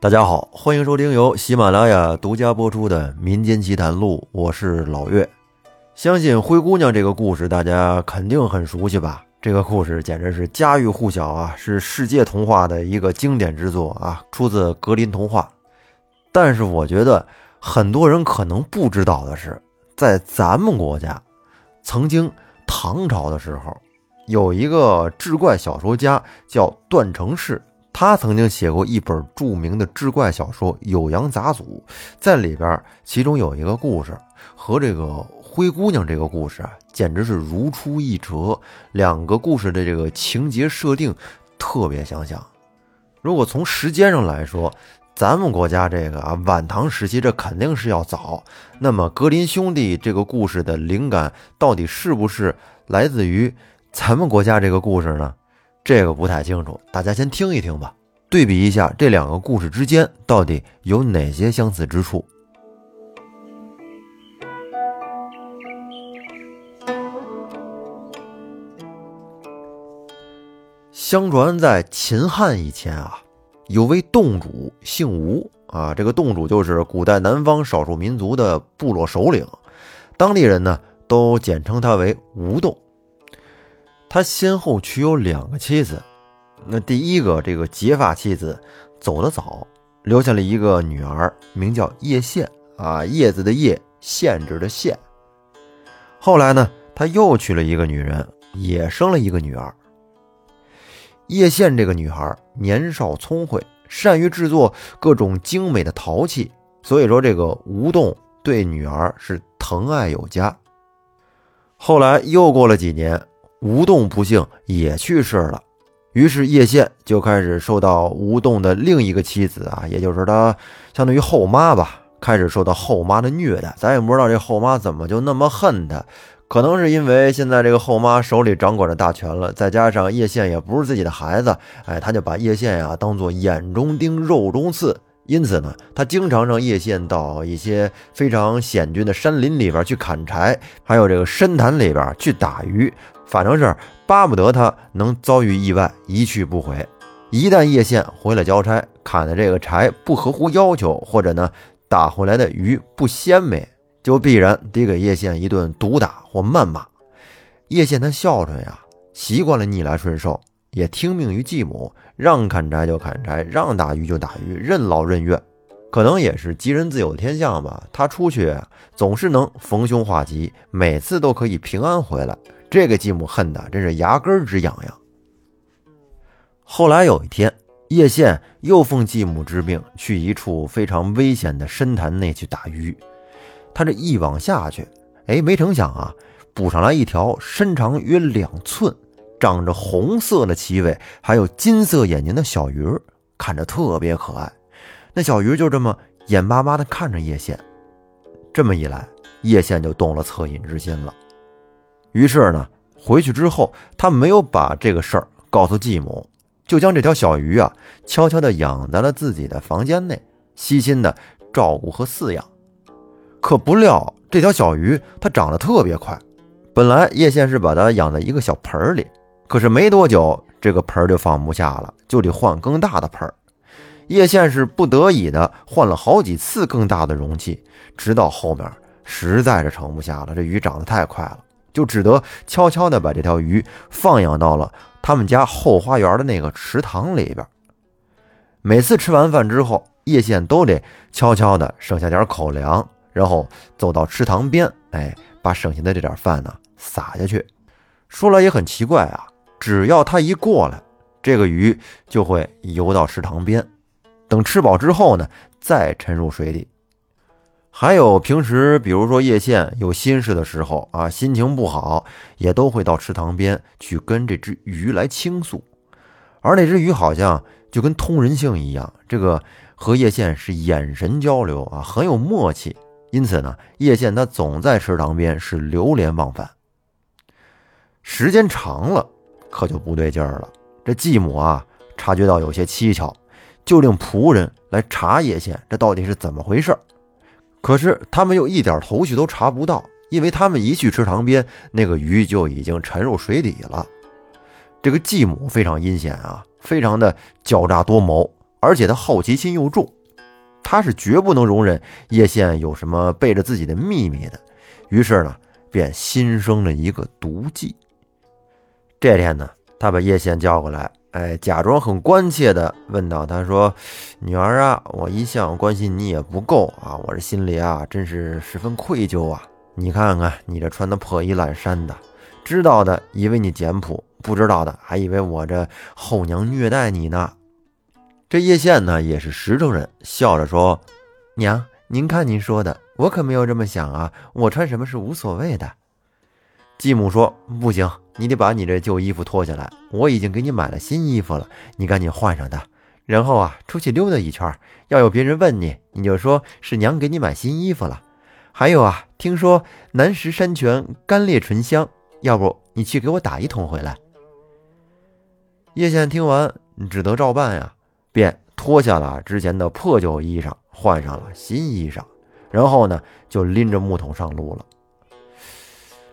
大家好，欢迎收听由喜马拉雅独家播出的《民间奇谈录》，我是老岳。相信灰姑娘这个故事大家肯定很熟悉吧？这个故事简直是家喻户晓啊，是世界童话的一个经典之作啊，出自格林童话。但是我觉得很多人可能不知道的是，在咱们国家，曾经唐朝的时候，有一个志怪小说家叫段成式。他曾经写过一本著名的志怪小说《酉阳杂俎》，在里边，其中有一个故事和这个灰姑娘这个故事啊，简直是如出一辙。两个故事的这个情节设定特别相像。如果从时间上来说，咱们国家这个啊，晚唐时期这肯定是要早。那么格林兄弟这个故事的灵感到底是不是来自于咱们国家这个故事呢？这个不太清楚，大家先听一听吧，对比一下这两个故事之间到底有哪些相似之处。相传在秦汉以前啊，有位洞主姓吴啊，这个洞主就是古代南方少数民族的部落首领，当地人呢都简称他为吴洞。他先后娶有两个妻子，那第一个这个结发妻子走得早，留下了一个女儿，名叫叶县啊，叶子的叶，限制的限。后来呢，他又娶了一个女人，也生了一个女儿。叶县这个女孩年少聪慧，善于制作各种精美的陶器，所以说这个吴栋对女儿是疼爱有加。后来又过了几年。吴栋不幸也去世了，于是叶县就开始受到吴栋的另一个妻子啊，也就是他相当于后妈吧，开始受到后妈的虐待。咱也不知道这后妈怎么就那么恨他，可能是因为现在这个后妈手里掌管着大权了，再加上叶县也不是自己的孩子，哎，他就把叶县呀当做眼中钉、肉中刺。因此呢，他经常让叶县到一些非常险峻的山林里边去砍柴，还有这个深潭里边去打鱼。反正是巴不得他能遭遇意外一去不回。一旦叶县回来交差，砍的这个柴不合乎要求，或者呢打回来的鱼不鲜美，就必然得给叶县一顿毒打或谩骂。叶县他孝顺呀，习惯了逆来顺受，也听命于继母，让砍柴就砍柴，让打鱼就打鱼，任劳任怨。可能也是吉人自有天相吧，他出去总是能逢凶化吉，每次都可以平安回来。这个继母恨的真是牙根直痒痒。后来有一天，叶县又奉继母之命去一处非常危险的深潭内去打鱼。他这一网下去，哎，没成想啊，捕上来一条身长约两寸、长着红色的鳍尾、还有金色眼睛的小鱼，看着特别可爱。那小鱼就这么眼巴巴地看着叶县。这么一来，叶县就动了恻隐之心了。于是呢，回去之后，他没有把这个事儿告诉继母，就将这条小鱼啊悄悄地养在了自己的房间内，悉心的照顾和饲养。可不料，这条小鱼它长得特别快。本来叶县是把它养在一个小盆里，可是没多久，这个盆就放不下了，就得换更大的盆。叶县是不得已的换了好几次更大的容器，直到后面实在是盛不下了，这鱼长得太快了。就只得悄悄地把这条鱼放养到了他们家后花园的那个池塘里边。每次吃完饭之后，叶县都得悄悄地剩下点口粮，然后走到池塘边，哎，把剩下的这点饭呢撒下去。说来也很奇怪啊，只要他一过来，这个鱼就会游到池塘边，等吃饱之后呢，再沉入水底。还有平时，比如说叶县有心事的时候啊，心情不好，也都会到池塘边去跟这只鱼来倾诉。而那只鱼好像就跟通人性一样，这个和叶县是眼神交流啊，很有默契。因此呢，叶县他总在池塘边是流连忘返。时间长了，可就不对劲儿了。这继母啊，察觉到有些蹊跷，就令仆人来查叶县，这到底是怎么回事？可是他们又一点头绪都查不到，因为他们一去池塘边，那个鱼就已经沉入水底了。这个继母非常阴险啊，非常的狡诈多谋，而且他好奇心又重，他是绝不能容忍叶县有什么背着自己的秘密的。于是呢，便心生了一个毒计。这天呢，他把叶县叫过来，哎，假装很关切的问道：“他说，女儿啊，我一向关心你也不够啊，我这心里啊，真是十分愧疚啊。你看看你这穿的破衣烂衫的，知道的以为你简朴，不知道的还以为我这后娘虐待你呢。”这叶县呢，也是实诚人，笑着说：“娘，您看您说的，我可没有这么想啊，我穿什么是无所谓的。”继母说：“不行。”你得把你这旧衣服脱下来，我已经给你买了新衣服了，你赶紧换上它，然后啊，出去溜达一圈。要有别人问你，你就说是娘给你买新衣服了。还有啊，听说南石山泉甘冽醇香，要不你去给我打一桶回来。叶县听完，只得照办呀，便脱下了之前的破旧衣裳，换上了新衣裳，然后呢，就拎着木桶上路了。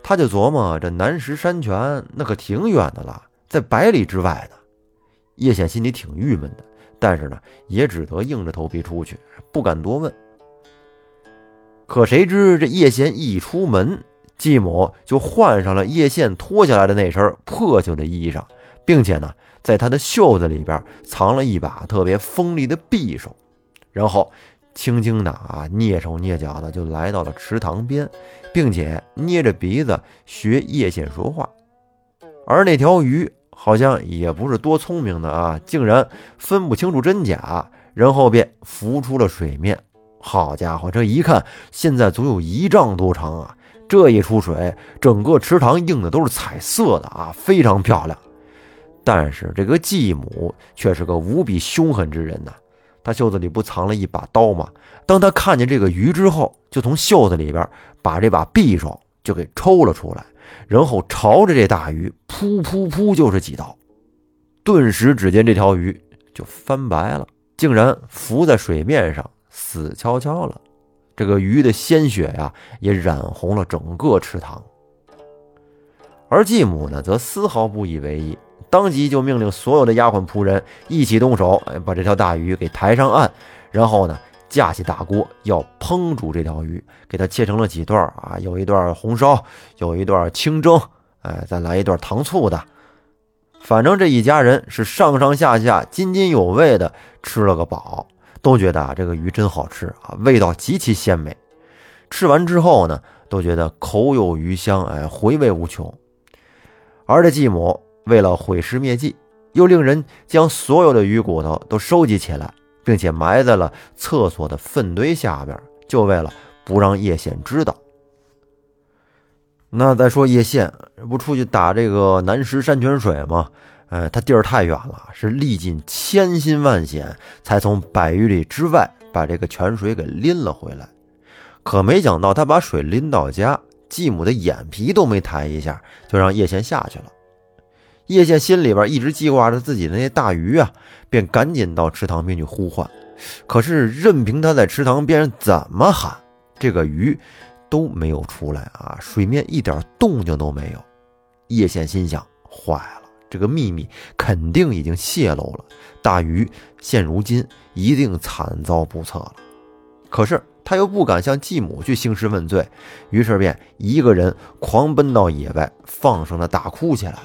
他就琢磨，这南石山泉那可挺远的了，在百里之外呢。叶显心里挺郁闷的，但是呢，也只得硬着头皮出去，不敢多问。可谁知这叶贤一出门，继母就换上了叶县脱下来的那身破旧的衣裳，并且呢，在他的袖子里边藏了一把特别锋利的匕首，然后。轻轻的啊，蹑手蹑脚的就来到了池塘边，并且捏着鼻子学叶县说话。而那条鱼好像也不是多聪明的啊，竟然分不清楚真假，然后便浮出了水面。好家伙，这一看，现在足有一丈多长啊！这一出水，整个池塘映的都是彩色的啊，非常漂亮。但是这个继母却是个无比凶狠之人呐。他袖子里不藏了一把刀吗？当他看见这个鱼之后，就从袖子里边把这把匕首就给抽了出来，然后朝着这大鱼噗噗噗就是几刀。顿时，只见这条鱼就翻白了，竟然浮在水面上死翘翘了。这个鱼的鲜血呀，也染红了整个池塘。而继母呢，则丝毫不以为意。当即就命令所有的丫鬟仆人一起动手，哎，把这条大鱼给抬上岸，然后呢，架起大锅要烹煮这条鱼，给它切成了几段啊，有一段红烧，有一段清蒸，哎，再来一段糖醋的。反正这一家人是上上下下津津有味的吃了个饱，都觉得啊这个鱼真好吃啊，味道极其鲜美。吃完之后呢，都觉得口有余香，哎，回味无穷。而这继母。为了毁尸灭迹，又令人将所有的鱼骨头都收集起来，并且埋在了厕所的粪堆下边，就为了不让叶县知道。那再说叶县不出去打这个南石山泉水吗？哎，他地儿太远了，是历尽千辛万险才从百余里之外把这个泉水给拎了回来。可没想到，他把水拎到家，继母的眼皮都没抬一下，就让叶县下去了。叶县心里边一直记挂着自己的那大鱼啊，便赶紧到池塘边去呼唤。可是任凭他在池塘边怎么喊，这个鱼都没有出来啊，水面一点动静都没有。叶县心想：坏了，这个秘密肯定已经泄露了，大鱼现如今一定惨遭不测了。可是他又不敢向继母去兴师问罪，于是便一个人狂奔到野外，放声的大哭起来。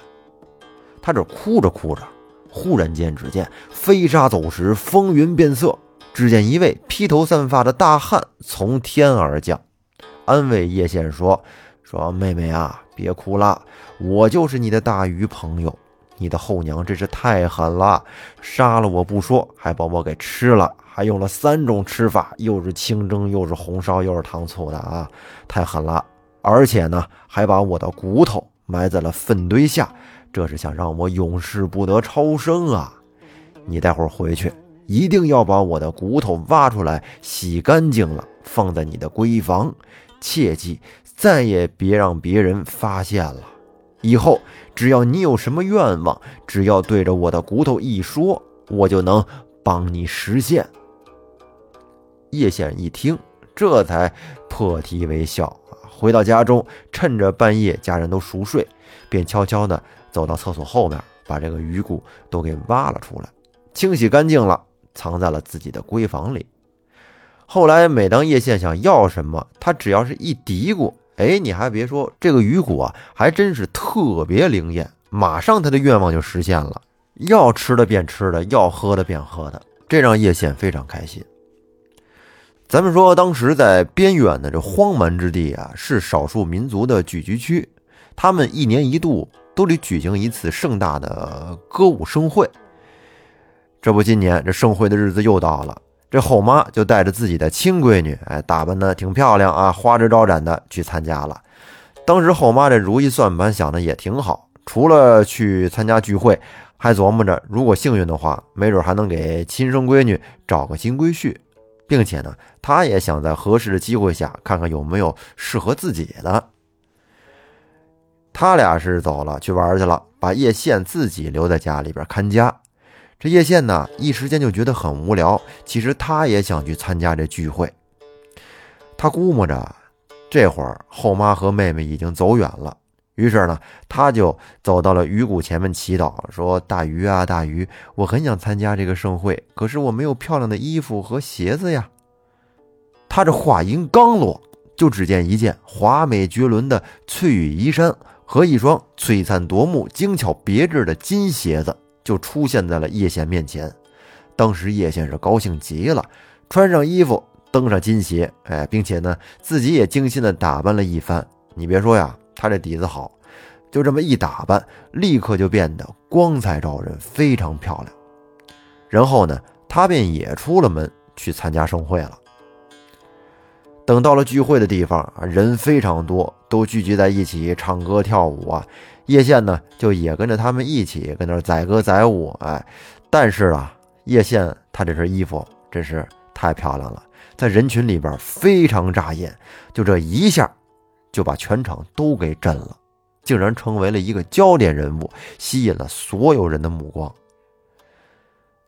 他这哭着哭着，忽然间，只见飞沙走石，风云变色。只见一位披头散发的大汉从天而降，安慰叶县说：“说妹妹啊，别哭了，我就是你的大鱼朋友。你的后娘真是太狠了，杀了我不说，还把我给吃了，还用了三种吃法，又是清蒸，又是红烧，又是糖醋的啊，太狠了！而且呢，还把我的骨头埋在了粪堆下。”这是想让我永世不得超生啊！你待会儿回去，一定要把我的骨头挖出来，洗干净了，放在你的闺房。切记，再也别让别人发现了。以后只要你有什么愿望，只要对着我的骨头一说，我就能帮你实现。叶县一听，这才破涕为笑啊！回到家中，趁着半夜家人都熟睡，便悄悄的。走到厕所后面，把这个鱼骨都给挖了出来，清洗干净了，藏在了自己的闺房里。后来，每当叶县想要什么，他只要是一嘀咕，哎，你还别说，这个鱼骨啊，还真是特别灵验，马上他的愿望就实现了，要吃的便吃的，要喝的便喝的，这让叶县非常开心。咱们说，当时在边远的这荒蛮之地啊，是少数民族的聚居区，他们一年一度都得举行一次盛大的歌舞盛会。这不，今年这盛会的日子又到了，这后妈就带着自己的亲闺女，哎，打扮的挺漂亮啊，花枝招展的去参加了。当时后妈这如意算盘想的也挺好，除了去参加聚会，还琢磨着如果幸运的话，没准还能给亲生闺女找个新闺婿。并且呢，他也想在合适的机会下看看有没有适合自己的。他俩是走了去玩去了，把叶县自己留在家里边看家。这叶县呢，一时间就觉得很无聊。其实他也想去参加这聚会。他估摸着这会儿后妈和妹妹已经走远了，于是呢，他就走到了鱼骨前面祈祷，说：“大鱼啊，大鱼，我很想参加这个盛会，可是我没有漂亮的衣服和鞋子呀。”他这话音刚落，就只见一件华美绝伦的翠羽衣衫和一双璀璨夺目、精巧别致的金鞋子就出现在了叶县面前。当时叶县是高兴极了，穿上衣服，登上金鞋，哎，并且呢，自己也精心的打扮了一番。你别说呀。他这底子好，就这么一打扮，立刻就变得光彩照人，非常漂亮。然后呢，他便也出了门去参加盛会了。等到了聚会的地方啊，人非常多，都聚集在一起唱歌跳舞啊。叶县呢，就也跟着他们一起跟那载歌载舞。哎，但是啊，叶县他这身衣服真是太漂亮了，在人群里边非常扎眼，就这一下。就把全场都给震了，竟然成为了一个焦点人物，吸引了所有人的目光。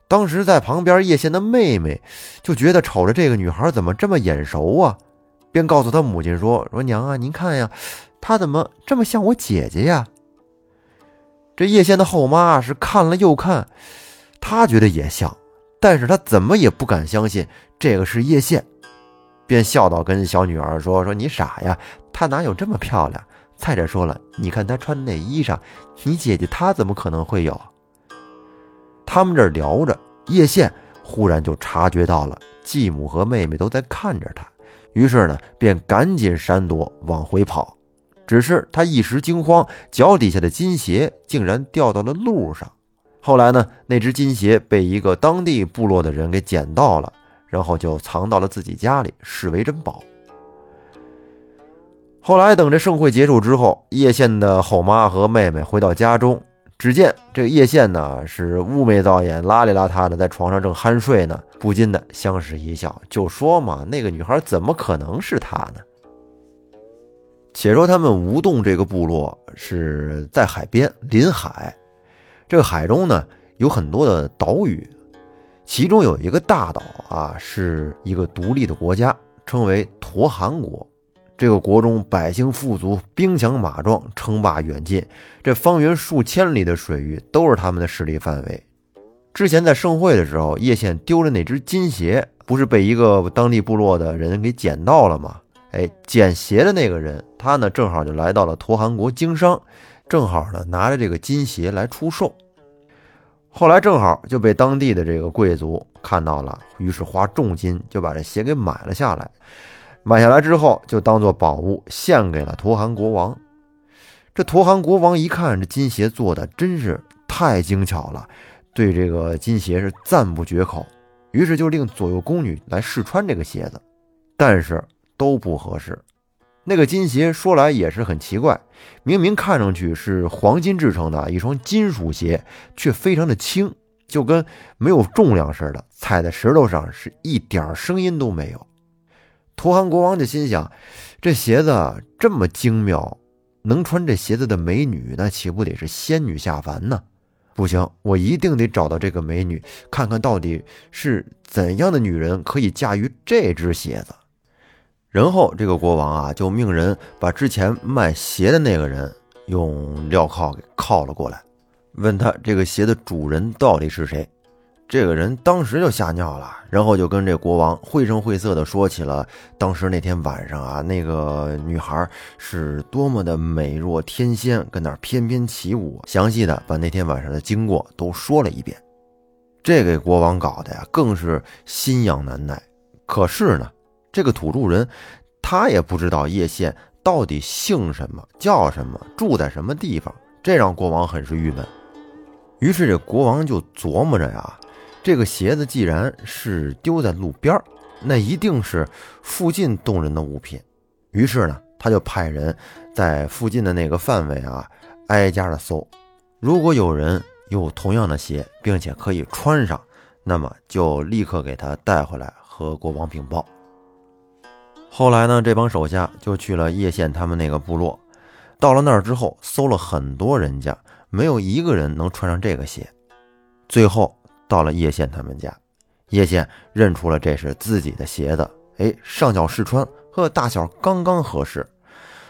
当时在旁边叶县的妹妹就觉得瞅着这个女孩怎么这么眼熟啊，便告诉他母亲说：“说娘啊，您看呀，她怎么这么像我姐姐呀？”这叶县的后妈是看了又看，她觉得也像，但是她怎么也不敢相信这个是叶县。便笑道：“跟小女儿说说，你傻呀，她哪有这么漂亮？再者说了，你看她穿那衣裳，你姐姐她怎么可能会有？”他们这聊着，叶县忽然就察觉到了继母和妹妹都在看着他，于是呢，便赶紧闪躲往回跑。只是他一时惊慌，脚底下的金鞋竟然掉到了路上。后来呢，那只金鞋被一个当地部落的人给捡到了。然后就藏到了自己家里，视为珍宝。后来等这盛会结束之后，叶县的后妈和妹妹回到家中，只见这个叶县呢是乌眉造眼、邋里邋遢的，在床上正酣睡呢，不禁的相视一笑，就说嘛：“那个女孩怎么可能是他呢？”且说他们吴洞这个部落是在海边临海，这个海中呢有很多的岛屿。其中有一个大岛啊，是一个独立的国家，称为陀韩国。这个国中百姓富足，兵强马壮，称霸远近。这方圆数千里的水域都是他们的势力范围。之前在盛会的时候，叶县丢了那只金鞋，不是被一个当地部落的人给捡到了吗？哎，捡鞋的那个人，他呢正好就来到了陀韩国经商，正好呢拿着这个金鞋来出售。后来正好就被当地的这个贵族看到了，于是花重金就把这鞋给买了下来。买下来之后，就当做宝物献给了图汗国王。这图汗国王一看这金鞋做的真是太精巧了，对这个金鞋是赞不绝口，于是就令左右宫女来试穿这个鞋子，但是都不合适。那个金鞋说来也是很奇怪，明明看上去是黄金制成的一双金属鞋，却非常的轻，就跟没有重量似的，踩在石头上是一点声音都没有。图汗国王就心想，这鞋子这么精妙，能穿这鞋子的美女，那岂不得是仙女下凡呢？不行，我一定得找到这个美女，看看到底是怎样的女人可以驾驭这只鞋子。然后这个国王啊，就命人把之前卖鞋的那个人用镣铐给铐了过来，问他这个鞋的主人到底是谁。这个人当时就吓尿了，然后就跟这国王绘声绘色的说起了当时那天晚上啊，那个女孩是多么的美若天仙，跟那儿翩翩起舞，详细的把那天晚上的经过都说了一遍。这给国王搞的呀，更是心痒难耐。可是呢，这个土著人他也不知道叶县到底姓什么，叫什么，住在什么地方，这让国王很是郁闷。于是这国王就琢磨着呀。这个鞋子既然是丢在路边那一定是附近动人的物品。于是呢，他就派人在附近的那个范围啊，挨家的搜。如果有人有同样的鞋，并且可以穿上，那么就立刻给他带回来和国王禀报。后来呢，这帮手下就去了叶县他们那个部落。到了那儿之后，搜了很多人家，没有一个人能穿上这个鞋。最后。到了叶县他们家，叶县认出了这是自己的鞋子，哎，上脚试穿，和大小刚刚合适。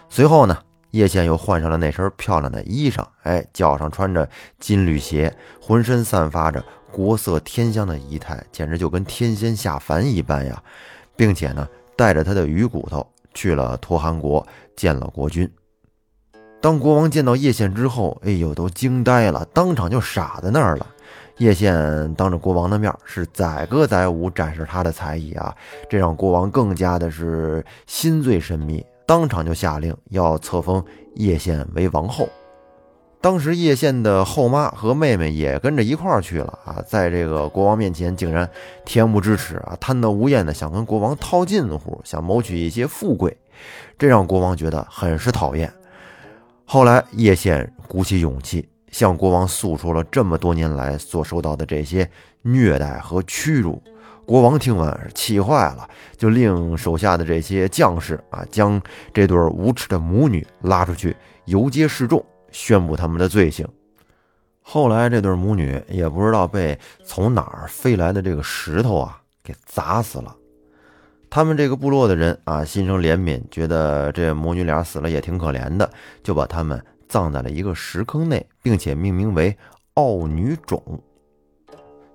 随后呢，叶县又换上了那身漂亮的衣裳，哎，脚上穿着金缕鞋，浑身散发着国色天香的仪态，简直就跟天仙下凡一般呀！并且呢，带着他的鱼骨头去了托汗国见了国君。当国王见到叶县之后，哎呦，都惊呆了，当场就傻在那儿了。叶县当着国王的面是载歌载舞展示他的才艺啊，这让国王更加的是心醉神迷，当场就下令要册封叶县为王后。当时叶县的后妈和妹妹也跟着一块儿去了啊，在这个国王面前竟然恬不知耻啊，贪得无厌的想跟国王套近乎，想谋取一些富贵，这让国王觉得很是讨厌。后来叶县鼓起勇气。向国王诉说了这么多年来所受到的这些虐待和屈辱，国王听完是气坏了，就令手下的这些将士啊，将这对无耻的母女拉出去游街示众，宣布他们的罪行。后来这对母女也不知道被从哪儿飞来的这个石头啊给砸死了。他们这个部落的人啊，心生怜悯，觉得这母女俩死了也挺可怜的，就把他们。葬在了一个石坑内，并且命名为奥女冢。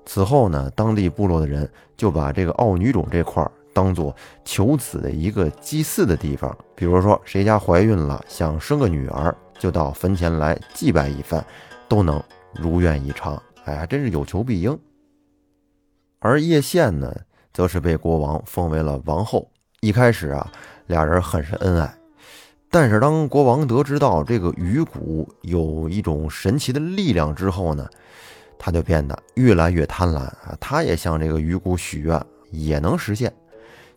此后呢，当地部落的人就把这个奥女冢这块当做求子的一个祭祀的地方。比如说，谁家怀孕了，想生个女儿，就到坟前来祭拜一番，都能如愿以偿。哎，还真是有求必应。而叶县呢，则是被国王封为了王后。一开始啊，俩人很是恩爱。但是当国王得知到这个鱼骨有一种神奇的力量之后呢，他就变得越来越贪婪啊！他也向这个鱼骨许愿，也能实现。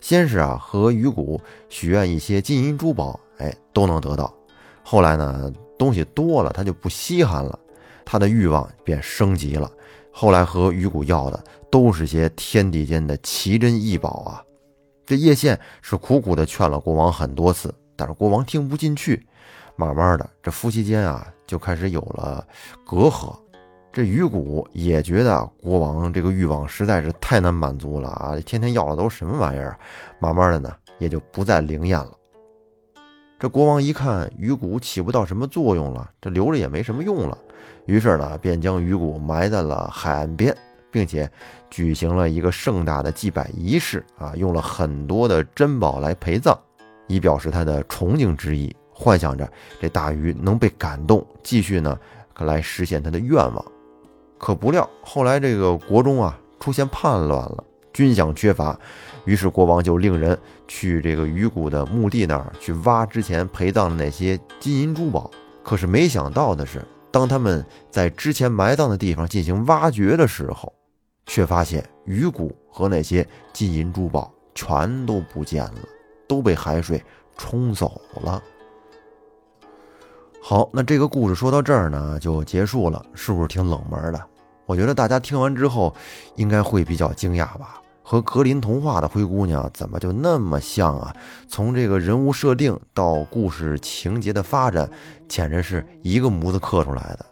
先是啊和鱼骨许愿一些金银珠宝，哎都能得到。后来呢东西多了，他就不稀罕了，他的欲望便升级了。后来和鱼骨要的都是些天地间的奇珍异宝啊！这叶县是苦苦的劝了国王很多次。但是国王听不进去，慢慢的，这夫妻间啊就开始有了隔阂。这鱼骨也觉得国王这个欲望实在是太难满足了啊，天天要的都是什么玩意儿？慢慢的呢，也就不再灵验了。这国王一看鱼骨起不到什么作用了，这留着也没什么用了，于是呢，便将鱼骨埋在了海岸边，并且举行了一个盛大的祭拜仪式啊，用了很多的珍宝来陪葬。以表示他的崇敬之意，幻想着这大鱼能被感动，继续呢可来实现他的愿望。可不料后来这个国中啊出现叛乱了，军饷缺乏，于是国王就令人去这个鱼骨的墓地那儿去挖之前陪葬的那些金银珠宝。可是没想到的是，当他们在之前埋葬的地方进行挖掘的时候，却发现鱼骨和那些金银珠宝全都不见了。都被海水冲走了。好，那这个故事说到这儿呢，就结束了，是不是挺冷门的？我觉得大家听完之后应该会比较惊讶吧？和格林童话的灰姑娘怎么就那么像啊？从这个人物设定到故事情节的发展，简直是一个模子刻出来的。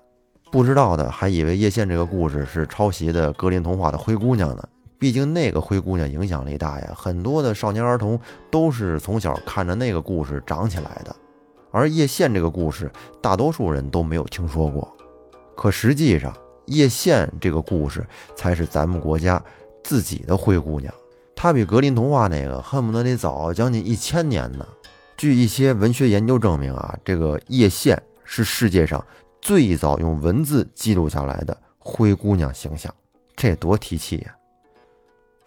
不知道的还以为叶县这个故事是抄袭的格林童话的灰姑娘呢。毕竟那个灰姑娘影响力大呀，很多的少年儿童都是从小看着那个故事长起来的。而叶县这个故事，大多数人都没有听说过。可实际上，叶县这个故事才是咱们国家自己的灰姑娘。她比格林童话那个恨不得得早将近一千年呢。据一些文学研究证明啊，这个叶县是世界上最早用文字记录下来的灰姑娘形象，这多提气呀！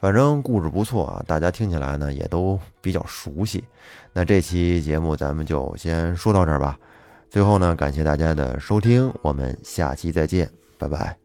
反正故事不错啊，大家听起来呢也都比较熟悉。那这期节目咱们就先说到这儿吧。最后呢，感谢大家的收听，我们下期再见，拜拜。